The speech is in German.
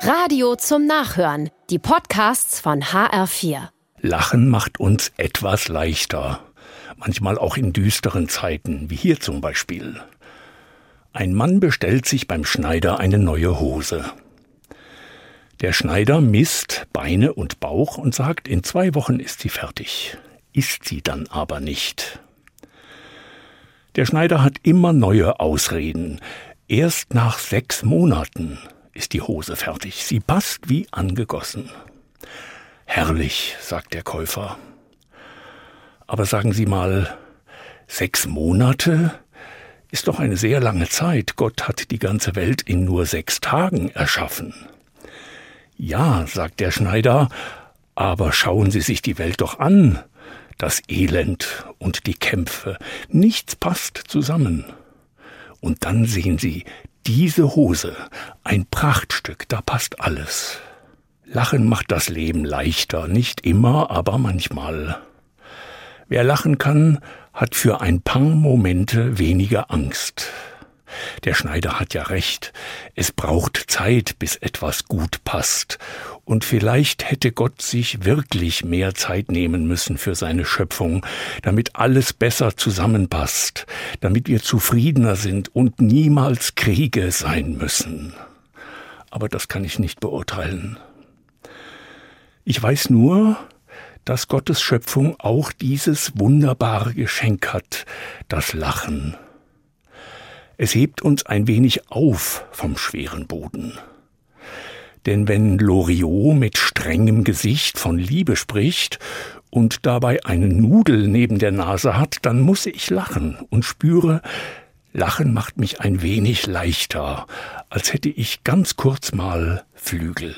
Radio zum Nachhören. Die Podcasts von HR4. Lachen macht uns etwas leichter. Manchmal auch in düsteren Zeiten, wie hier zum Beispiel. Ein Mann bestellt sich beim Schneider eine neue Hose. Der Schneider misst Beine und Bauch und sagt, in zwei Wochen ist sie fertig. Ist sie dann aber nicht. Der Schneider hat immer neue Ausreden. Erst nach sechs Monaten ist die Hose fertig. Sie passt wie angegossen. Herrlich, sagt der Käufer. Aber sagen Sie mal, sechs Monate ist doch eine sehr lange Zeit. Gott hat die ganze Welt in nur sechs Tagen erschaffen. Ja, sagt der Schneider, aber schauen Sie sich die Welt doch an. Das Elend und die Kämpfe. Nichts passt zusammen. Und dann sehen Sie diese Hose, ein Prachtstück, da passt alles. Lachen macht das Leben leichter, nicht immer, aber manchmal. Wer lachen kann, hat für ein paar Momente weniger Angst. Der Schneider hat ja recht, es braucht Zeit, bis etwas gut passt, und vielleicht hätte Gott sich wirklich mehr Zeit nehmen müssen für seine Schöpfung, damit alles besser zusammenpasst, damit wir zufriedener sind und niemals Kriege sein müssen. Aber das kann ich nicht beurteilen. Ich weiß nur, dass Gottes Schöpfung auch dieses wunderbare Geschenk hat, das Lachen. Es hebt uns ein wenig auf vom schweren Boden. Denn wenn Loriot mit strengem Gesicht von Liebe spricht und dabei eine Nudel neben der Nase hat, dann muss ich lachen und spüre, Lachen macht mich ein wenig leichter, als hätte ich ganz kurz mal Flügel.